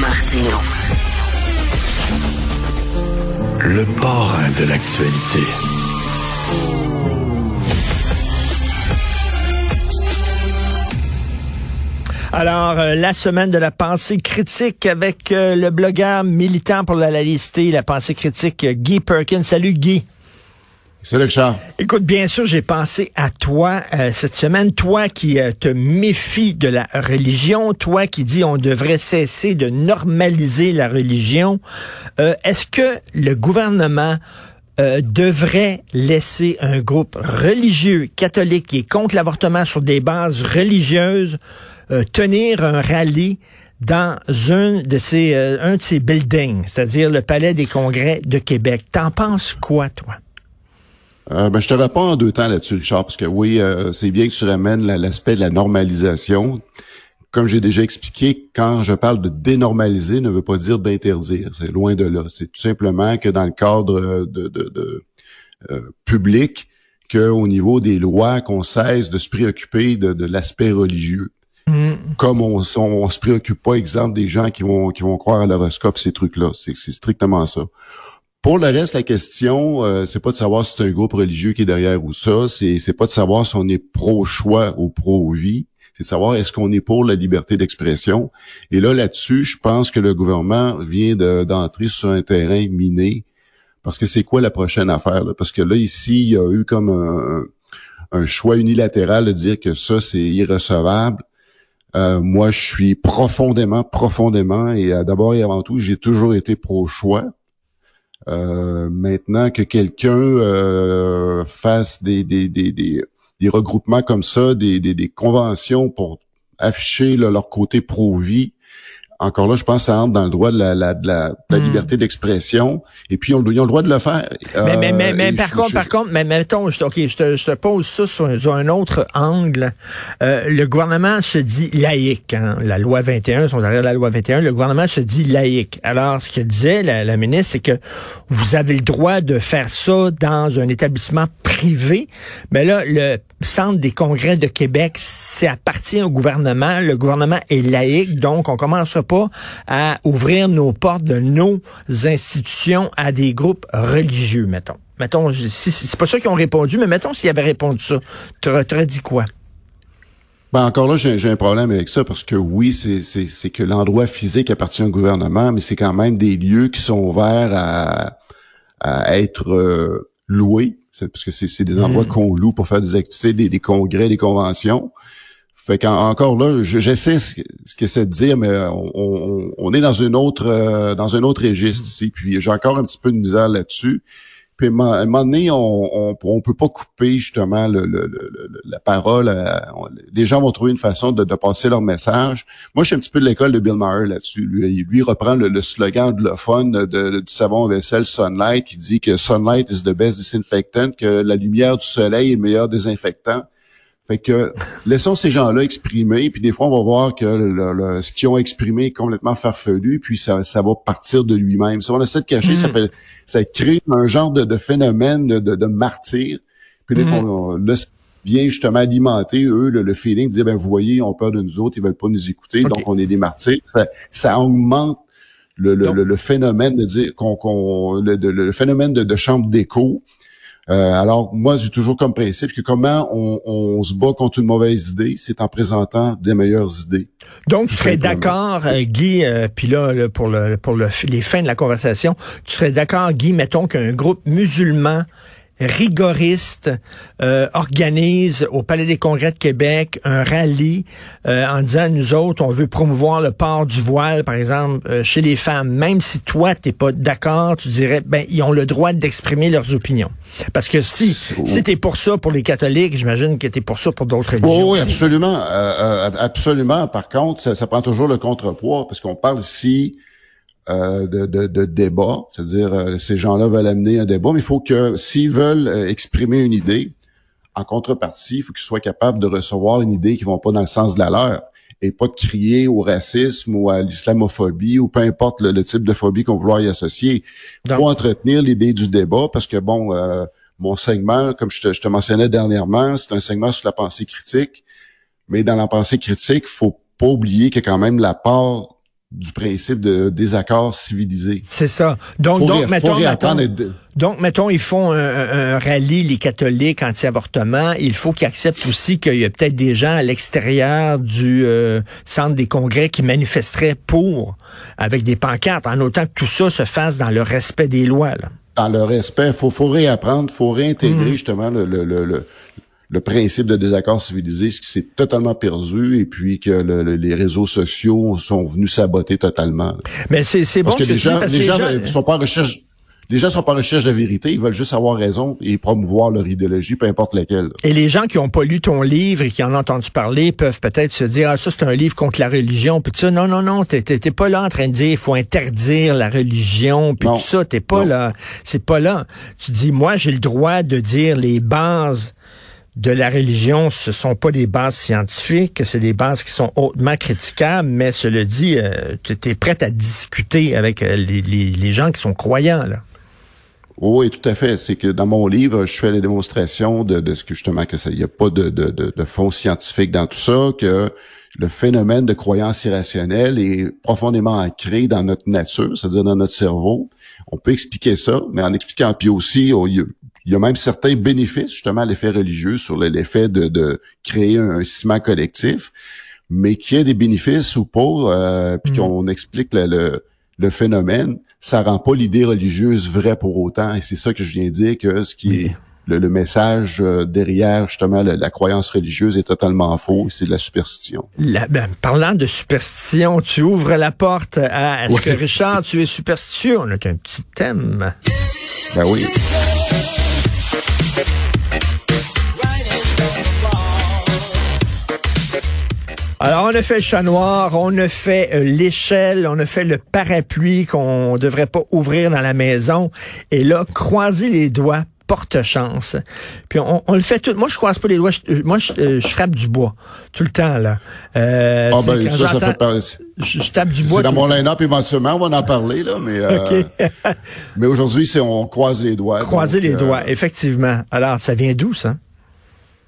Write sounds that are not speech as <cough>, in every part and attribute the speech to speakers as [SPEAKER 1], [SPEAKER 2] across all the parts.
[SPEAKER 1] Martino.
[SPEAKER 2] Le parrain de l'actualité.
[SPEAKER 3] Alors, euh, la semaine de la pensée critique avec euh, le blogueur militant pour la laïcité, la pensée critique, euh, Guy Perkins. Salut Guy.
[SPEAKER 4] Salut Richard.
[SPEAKER 3] Écoute, bien sûr, j'ai pensé à toi cette semaine, toi qui te méfies de la religion, toi qui dis on devrait cesser de normaliser la religion. Est-ce que le gouvernement devrait laisser un groupe religieux catholique qui est contre l'avortement sur des bases religieuses euh, tenir un rallye dans un de ces euh, un de ces buildings, c'est-à-dire le Palais des Congrès de Québec? T'en penses quoi, toi?
[SPEAKER 4] Euh, ben, je te réponds en deux temps là-dessus, Richard, parce que oui, c'est bien que tu ramènes l'aspect de la normalisation. Comme j'ai déjà expliqué, quand je parle de dénormaliser, ne veut pas dire d'interdire. C'est loin de là. C'est tout simplement que dans le cadre de, de, de public, qu'au niveau des lois, qu'on cesse de se préoccuper de l'aspect religieux. Comme on, on, se préoccupe pas, exemple, des gens qui vont qui vont croire à l'horoscope, ces trucs-là. C'est strictement ça. Pour le reste, la question, euh, c'est pas de savoir si c'est un groupe religieux qui est derrière ou ça. C'est c'est pas de savoir si on est pro-choix ou pro-vie. C'est de savoir est-ce qu'on est pour la liberté d'expression. Et là, là-dessus, je pense que le gouvernement vient d'entrer sur un terrain miné. Parce que c'est quoi la prochaine affaire? Parce que là, ici, il y a eu comme un, un choix unilatéral de dire que ça, c'est irrecevable euh, moi, je suis profondément, profondément, et euh, d'abord et avant tout, j'ai toujours été pro-choix. Euh, maintenant que quelqu'un fasse des, des, des, des, regroupements comme ça, des, des, des conventions pour afficher leur côté pro-vie, encore là, je pense que ça entre dans le droit de la, la, de la, hmm. liberté d'expression. Et puis, on, ils ont le droit de le faire.
[SPEAKER 3] Mais, mais, mais, mais par contre, par contre, mais mettons, je, OK, je te, je te pose ça sur, un autre angle. Euh, le gouvernement se dit laïque. Hein? La loi 21, sont derrière la loi 21, le gouvernement se dit laïque. Alors, ce que disait la, la ministre, c'est que vous avez le droit de faire ça dans un établissement privé. Mais là, le Centre des congrès de Québec, c'est appartient au gouvernement. Le gouvernement est laïque, donc on commencera pas à ouvrir nos portes de nos institutions à des groupes religieux, mettons. Mettons, c'est pas ça qui ont répondu, mais mettons s'ils avaient répondu ça, tu aurais dit quoi?
[SPEAKER 4] Ben encore là, j'ai un problème avec ça parce que oui, c'est que l'endroit physique appartient au gouvernement, mais c'est quand même des lieux qui sont ouverts à, à être euh, loués, parce que c'est des endroits mmh. qu'on loue pour faire des activités, des, des congrès, des conventions. Fait qu'encore là, j'essaie ce, ce que c'est de dire, mais on, on, est dans une autre euh, dans un autre registre ici. Puis j'ai encore un petit peu de misère là-dessus. Puis à un moment donné, on, on, peut pas couper justement le, la parole. les gens vont trouver une façon de, de, passer leur message. Moi, je suis un petit peu de l'école de Bill Maher là-dessus. Lui, lui reprend le, slogan anglophone de, de, du savon vaisselle Sunlight qui dit que Sunlight is the best disinfectant, que la lumière du soleil est le meilleur désinfectant. Fait que laissons ces gens-là exprimer, puis des fois on va voir que le, ce qu'ils ont exprimé est complètement farfelu, puis ça, ça va partir de lui-même. Si on essaie de cacher, ça hmm. fait ça crée un genre de, phénomène de, de, martyr. Puis des fois, hmm. là, vient justement alimenter eux le, feeling de dire ben vous voyez, ils ont peur de nous autres, ils veulent pas nous écouter, donc on est des martyrs. Ça, ça augmente le, le, phénomène de dire qu'on, le, phénomène de, de chambre d'écho euh, alors, moi, j'ai toujours comme principe que comment on, se bat contre une mauvaise idée, c'est en présentant des meilleures idées.
[SPEAKER 3] Donc, tu serais d'accord, euh, Guy, euh, puis là, pour, le, pour le, les fins de la conversation, tu serais d'accord, Guy, mettons qu'un groupe musulman rigoriste euh, organise au Palais des Congrès de Québec un rallye euh, en disant nous autres on veut promouvoir le port du voile par exemple euh, chez les femmes. Même si toi t'es pas d'accord tu dirais ben ils ont le droit d'exprimer leurs opinions. Parce que si si t'es pour ça pour les catholiques j'imagine que t'es pour ça pour d'autres religions
[SPEAKER 4] oui, oui absolument. Absolument. Par contre ça, ça, prend toujours le contrepoids parce qu'on parle ici euh, de, de, débat, c'est-à-dire euh, ces gens-là veulent amener un débat, mais il faut que s'ils veulent euh, exprimer une idée, en contrepartie, il faut qu'ils soient capables de recevoir une idée qui ne va pas dans le sens de la leur et pas de crier au racisme ou à l'islamophobie ou peu importe le, type de phobie qu'on vouloir y associer. Il faut entretenir l'idée du débat parce que bon, mon segment, comme je te, je te mentionnais dernièrement, c'est un segment sur la pensée critique, mais dans la pensée critique, faut pas oublier que quand même la part du principe de désaccord civilisé.
[SPEAKER 3] C'est ça. Donc, donc, mettons, donc, mettons, ils font un, rallye, les catholiques anti-avortement. Il faut qu'ils acceptent aussi qu'il y a peut-être des gens à l'extérieur du euh, centre des congrès qui manifesteraient pour, avec des pancartes, en autant que tout ça se fasse dans le respect des lois. Là.
[SPEAKER 4] Dans le respect, il faut, faut réapprendre, faut réintégrer mmh. justement le, le, le, le principe de désaccord civilisé, ce qui s'est totalement perdu et puis que les réseaux sociaux sont venus saboter totalement.
[SPEAKER 3] Mais c'est bon
[SPEAKER 4] parce que, les gens, les gens, sont pas en recherche. Les gens sont pas en recherche de vérité, ils veulent juste avoir raison et promouvoir leur idéologie, peu importe laquelle.
[SPEAKER 3] Et les gens qui ont pas lu ton livre et qui en ont entendu parler peuvent peut-être se dire ah ça c'est un livre contre la religion puis ça non non non t'es pas là en train de dire il faut interdire la religion puis tout ça t'es pas là c'est pas là. Tu dis moi j'ai le droit de dire les bases de la religion, ce sont pas des bases scientifiques, c'est des bases qui sont hautement critiquables, mais cela dit, euh, tu es prêt à discuter avec euh, les, gens qui sont croyants, là.
[SPEAKER 4] Oui, tout à fait. C'est que dans mon livre, je fais la démonstration de, ce que justement que il n'y a pas de, fond scientifique dans tout ça, que le phénomène de croyance irrationnelle est profondément ancré dans notre nature, c'est-à-dire dans notre cerveau. On peut expliquer ça, mais en expliquant aussi, il y a même certains bénéfices justement à l'effet religieux sur l'effet de, de, créer un, ciment collectif, mais qu'il y ait des bénéfices ou pas, euh, puis mm. qu'on explique le, le, phénomène, ça rend pas l'idée religieuse vraie pour autant. Et c'est ça que je viens de dire que ce qui est le, message euh, derrière justement la, croyance religieuse est totalement faux, c'est de la superstition.
[SPEAKER 3] ben, parlant de superstition, tu ouvres la porte à est-ce que Richard, tu es superstitieux? On a un petit thème.
[SPEAKER 4] Ben oui.
[SPEAKER 3] Alors, on a fait le chat noir, on a fait euh, l'échelle, on a fait le parapluie qu'on devrait pas ouvrir dans la maison. Et là, croisez les doigts, porte chance. Puis on, le fait tout. Moi, je croise pas les doigts. moi, euh, je, frappe du bois tout le temps là.
[SPEAKER 4] Euh, ah ben ça, ça fait pas...
[SPEAKER 3] je, tape du bois.
[SPEAKER 4] C'est dans mon line-up éventuellement, on va en parler là, mais euh, <laughs> mais aujourd'hui, c'est on croise les doigts.
[SPEAKER 3] Croiser les doigts, effectivement. Alors, ça vient d'où ça?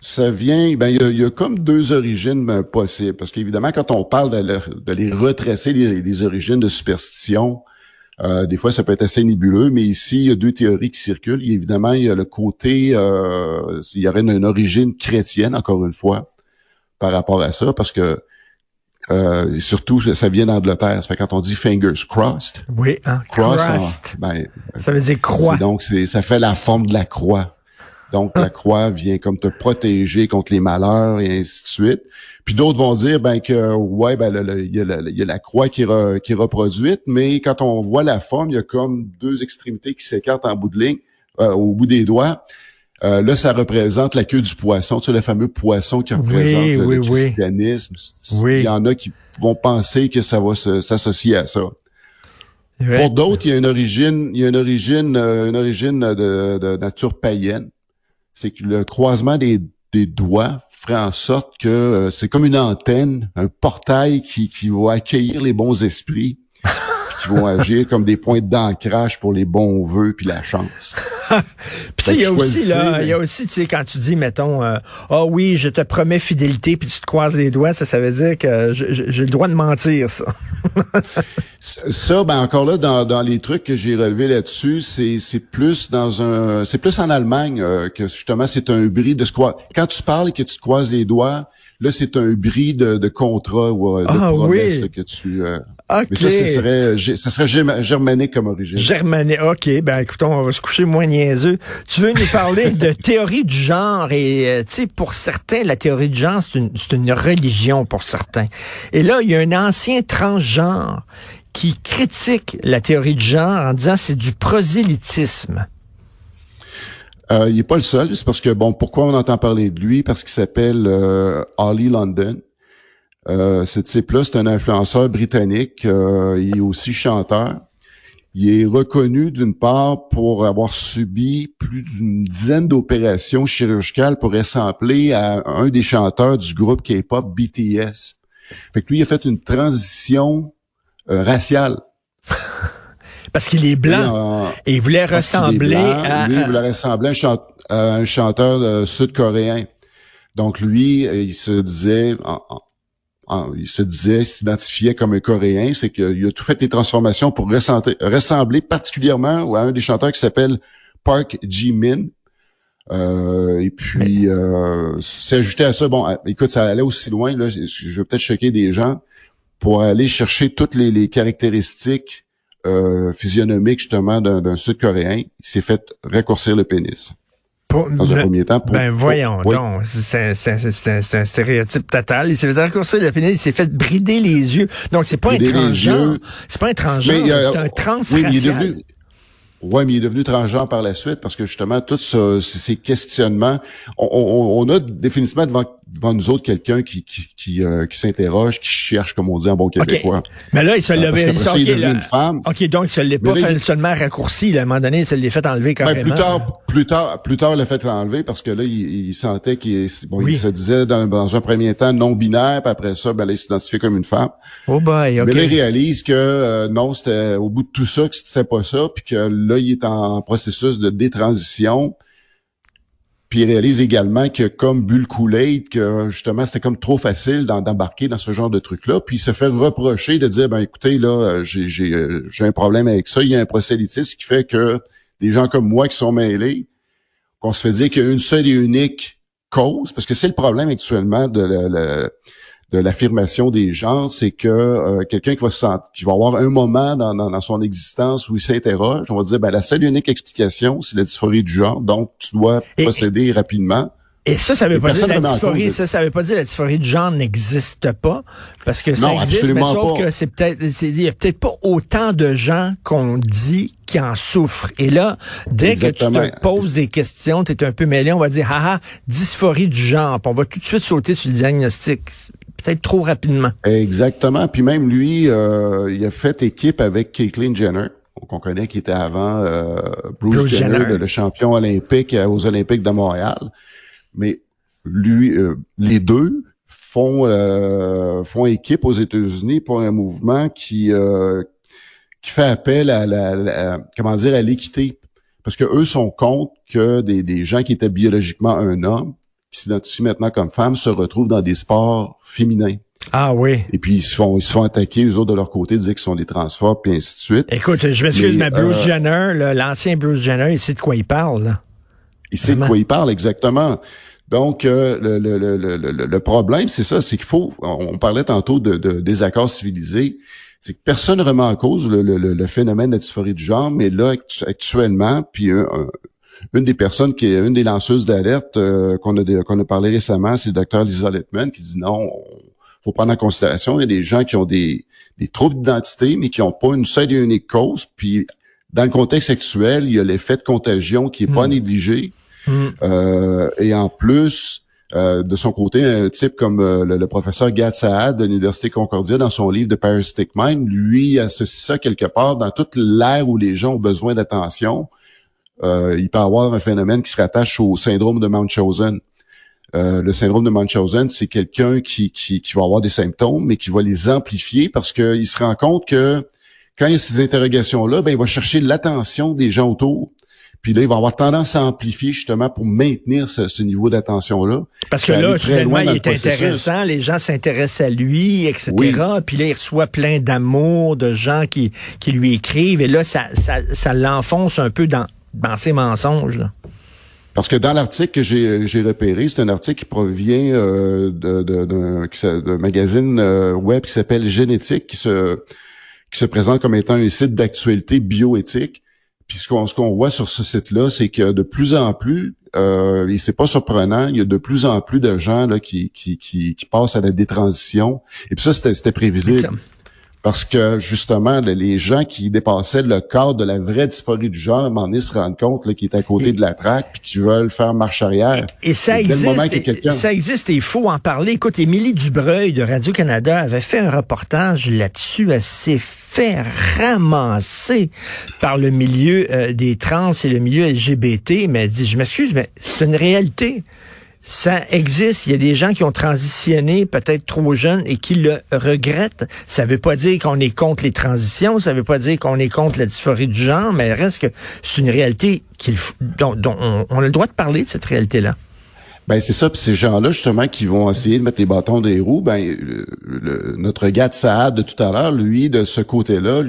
[SPEAKER 4] Ça vient, ben il y, a, comme deux origines ben, possibles, parce qu'évidemment quand on parle de, les retracer les, origines de superstition, euh, des fois ça peut être assez nébuleux, mais ici il y a deux théories qui circulent. évidemment il y a le côté, euh, il y aurait une, origine chrétienne encore une fois par rapport à ça, parce que euh, surtout ça vient d'Angleterre. Ça fait quand on dit fingers crossed.
[SPEAKER 3] Oui, hein, crossed. ben, ça veut dire croix.
[SPEAKER 4] Donc ça fait la forme de la croix. Donc, la croix vient comme te protéger contre les malheurs et ainsi de suite. Puis d'autres vont dire ben que ouais, ben il y, a la croix qui, qui est reproduite, mais quand on voit la forme, il y a comme deux extrémités qui s'écartent en bout de ligne, euh, au bout des doigts. Euh, là, ça représente la queue du poisson, tu sais, le fameux poisson qui représente le, christianisme. Il y en a qui vont penser que ça va s'associer à ça. Pour d'autres, il y a une origine, il y a une origine, euh, une origine de, de nature païenne c'est que le croisement des, doigts ferait en sorte que euh, c'est comme une antenne, un portail qui, qui va accueillir les bons esprits, <laughs> qui vont agir comme des points d'ancrage pour les bons vœux puis la chance. <laughs>
[SPEAKER 3] puis il y a aussi là, il y a aussi tu sais quand tu dis mettons ah oh, oui, je te promets fidélité puis tu te croises les doigts, ça ça veut dire que j'ai le droit de mentir <laughs> ça.
[SPEAKER 4] ça ben encore là dans, dans les trucs que j'ai relevés là-dessus, c'est c'est plus dans un c'est plus en Allemagne euh, que justement c'est un bris de ce quoi quand tu parles et que tu te croises les doigts, là c'est un bris de, de contrat ou euh, de ah, promesse que tu euh, mais ça, ça serait, ça serait germanique comme origine.
[SPEAKER 3] Germanique, OK. Ben, écoutons, on va se coucher moins niaiseux. Tu veux nous parler de <laughs> théorie du genre et, euh, tu sais, pour certains, la théorie du genre, c'est une, une religion pour certains. Et là, il y a un ancien transgenre qui critique la théorie du genre en disant c'est du prosélytisme.
[SPEAKER 4] Euh, il n'est pas le seul, c'est parce que, bon, pourquoi on entend parler de lui? Parce qu'il s'appelle euh, Holly London. Euh, type-là, c'est un influenceur britannique. Euh, il est aussi chanteur. Il est reconnu d'une part pour avoir subi plus d'une dizaine d'opérations chirurgicales pour ressembler à un des chanteurs du groupe K-pop BTS. Fait que lui, il a fait une transition euh, raciale. <laughs>
[SPEAKER 3] Parce qu'il est blanc. Et, il voulait ressembler à...
[SPEAKER 4] Lui, il voulait ressembler à un, chanteur sud-coréen. Donc lui, il se disait, il se disait, s'identifiait comme un Coréen, c'est qu'il a tout fait les transformations pour ressembler, particulièrement à un des chanteurs qui s'appelle Park Ji-min. Euh, et puis, euh, c'est ajouté à ça, bon, écoute, ça allait aussi loin, là, je vais peut-être choquer des gens, pour aller chercher toutes les, caractéristiques euh, physionomiques, justement, d'un Sud-Coréen. Il s'est fait raccourcir le pénis
[SPEAKER 3] dans un premier temps. ben voyons donc, c'est un, stéréotype total. Il s'est fait raccourcir la pénis, il s'est fait brider les yeux. Donc c'est pas un transgenre, c'est pas un transgenre, c'est un transracial.
[SPEAKER 4] Oui, mais il est devenu transgenre par la suite parce que justement, tous ces questionnements, on, a définitivement devant, devant nous autres quelqu'un qui qui, qui, euh, qui s'interroge, qui cherche, comme on dit en bon québécois.
[SPEAKER 3] Mais là, il se l'avait euh, okay, une femme. OK, donc il se l'est pas seulement raccourci. Là, à un moment donné, il se l'est fait enlever ben, carrément.
[SPEAKER 4] plus tard, plus tard, plus tard, il l'a fait enlever parce que là, il, sentait qu'il bon, il se disait dans, un premier temps non-binaire, puis après ça, ben, là, il s'identifiait comme une femme.
[SPEAKER 3] Oh boy, OK.
[SPEAKER 4] Mais là, il réalise que euh, non, c'était au bout de tout ça, que c'était pas ça, puis que là, il est en processus de détransition. Puis il réalise également que comme Bull Kool-Aid, que justement c'était comme trop facile d'embarquer dans ce genre de truc-là. Puis il se fait reprocher de dire ben écoutez là j'ai un problème avec ça. Il y a un prosélytisme qui fait que des gens comme moi qui sont mêlés, qu'on se fait dire qu'il y a une seule et unique cause, parce que c'est le problème actuellement de la, de l'affirmation des genres, c'est que euh, quelqu'un qui va se qui va avoir un moment dans, dans, son existence où il s'interroge, on va dire ben la seule unique explication, c'est la dysphorie du genre, donc tu dois procéder rapidement.
[SPEAKER 3] Et ça, ça veut pas dire la dysphorie, ça, ça veut pas dire la dysphorie du genre n'existe pas, parce que ça existe, mais sauf que c'est peut-être, il y a peut-être pas autant de gens qu'on dit qui en souffrent. Et là, dès que tu te poses des questions, tu es un peu mêlé, on va dire, ah ah, dysphorie du genre, on va tout de suite sauter sur le diagnostic peut-être trop rapidement.
[SPEAKER 4] Exactement. Puis même lui, euh, il a fait équipe avec Caitlyn Jenner qu'on connaît qui était avant euh, Bruce, Jenner, le champion olympique euh, aux Olympiques de Montréal. Mais lui, les deux font font équipe aux États-Unis pour un mouvement qui qui fait appel à la, comment dire à l'équité parce que eux sont contre que des, des gens qui étaient biologiquement un homme qui s'identifient maintenant comme femmes se retrouvent dans des sports féminins.
[SPEAKER 3] Ah oui.
[SPEAKER 4] Et puis ils se font ils se font attaquer eux autres de leur côté, dire qu'ils sont des transphobes et ainsi de suite.
[SPEAKER 3] Écoute, je m'excuse, mais Bruce euh, Jenner, l'ancien Bruce Jenner, il sait de quoi il parle. Là.
[SPEAKER 4] Il sait de quoi il parle exactement. Donc euh, le, le, le, le, problème, c'est ça, c'est qu'il faut. On parlait tantôt de, de désaccords civilisés. C'est que personne ne remet en cause le, phénomène de la dysphorie du genre, mais là actuellement, puis un, une des personnes qui est une des lanceuses d'alerte euh, qu'on a qu'on a parlé récemment, c'est le docteur Lisa Littman qui dit non, faut prendre en considération, il y a des gens qui ont des, des troubles d'identité, mais qui n'ont pas une seule et unique cause. Puis dans le contexte actuel, il y a l'effet de contagion qui est pas hmm. négligé. Hmm. Euh, et en plus, euh, de son côté, un type comme le, professeur Gad Saad de l'Université Concordia, dans son livre de Parasitic Mind, lui associe ça quelque part dans toute l'ère où les gens ont besoin d'attention euh, il peut avoir un phénomène qui se rattache au syndrome de Munchausen. Euh, le syndrome de Munchausen, c'est quelqu'un qui, qui, qui, va avoir des symptômes, mais qui va les amplifier parce qu'il se rend compte que quand il y a ces interrogations-là, ben, il va chercher l'attention des gens autour. Puis là, il va avoir tendance à amplifier justement pour maintenir ce, niveau d'attention-là.
[SPEAKER 3] Parce que là, finalement, il est intéressant, les gens s'intéressent à lui, etc. Puis là, il reçoit plein d'amour de gens qui, qui lui écrivent. Et là, ça, ça, ça l'enfonce un peu dans, dans mensonges. Là.
[SPEAKER 4] Parce que dans l'article que j'ai repéré, c'est un article qui provient euh, d'un magazine euh, web qui s'appelle Génétique, qui se, qui se présente comme étant un site d'actualité bioéthique. Puis ce qu'on voit sur ce site-là, c'est que de plus en plus, euh, et c'est pas surprenant, il y a de plus en plus de gens là, qui, qui, qui, qui passent à la détransition. Et puis ça, c'était prévisible parce que justement, les gens qui dépassaient le cadre de la vraie dysphorie du genre, moment donné, se rendent compte qu'ils est à côté de la traque puis qu'ils veulent faire marche arrière.
[SPEAKER 3] Et, ça existe. ça existe et il faut en parler. Écoute, Émilie Dubreuil de Radio-Canada avait fait un reportage là-dessus. Elle s'est fait ramasser par le milieu euh, des trans et le milieu LGBT. Mais elle dit, je m'excuse, mais c'est une réalité ça existe. Il y a des gens qui ont transitionné peut-être trop jeunes et qui le regrettent. Ça ne veut pas dire qu'on est contre les transitions, ça ne veut pas dire qu'on est contre la dysphorie du genre, mais reste que c'est une réalité qu'il dont, on, a le droit de parler de cette réalité-là.
[SPEAKER 4] Ben c'est ça, puis ces gens-là justement qui vont essayer de mettre les bâtons des roues, ben notre gars de Saad de tout à l'heure, lui de ce côté-là,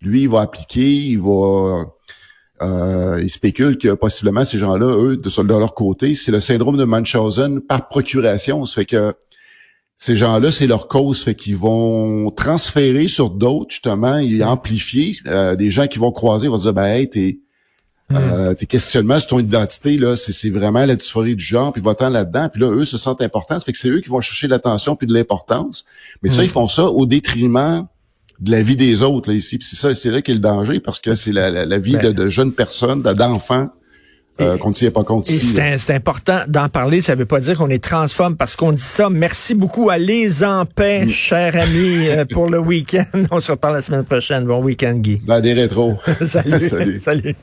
[SPEAKER 4] lui il va appliquer, il va euh, il spécule que possiblement ces gens-là, eux, de, de leur côté, c'est le syndrome de Munchausen par procuration. Ça fait que ces gens-là, c'est leur cause, fait qu'ils vont transférer sur d'autres, justement, et amplifier. Euh, des gens qui vont croiser vont dire, ben, hey, t'es, euh, tes questionnements sur ton identité, là, c'est vraiment la dysphorie du genre, puis va-t'en là-dedans, puis là, eux se sentent importants. Ça fait que c'est eux qui vont chercher l'attention puis de l'importance. Mais ça, ils font ça au détriment de la vie des autres, là, ici. Puis c'est ça, c'est là qu'est le danger, parce que c'est la, la, vie ben de, de, jeunes personnes, d'enfants euh, qu'on ne tient pas compte ici.
[SPEAKER 3] C'est important d'en parler. Ça ne veut pas dire qu'on est transforme parce qu'on dit ça. Merci beaucoup à Les en paix, mm. cher ami, <laughs> euh, pour le week-end. On se reparle la semaine prochaine. Bon week-end, Guy.
[SPEAKER 4] Ben, des rétros. <laughs> <laughs>
[SPEAKER 3] Salut. Salut.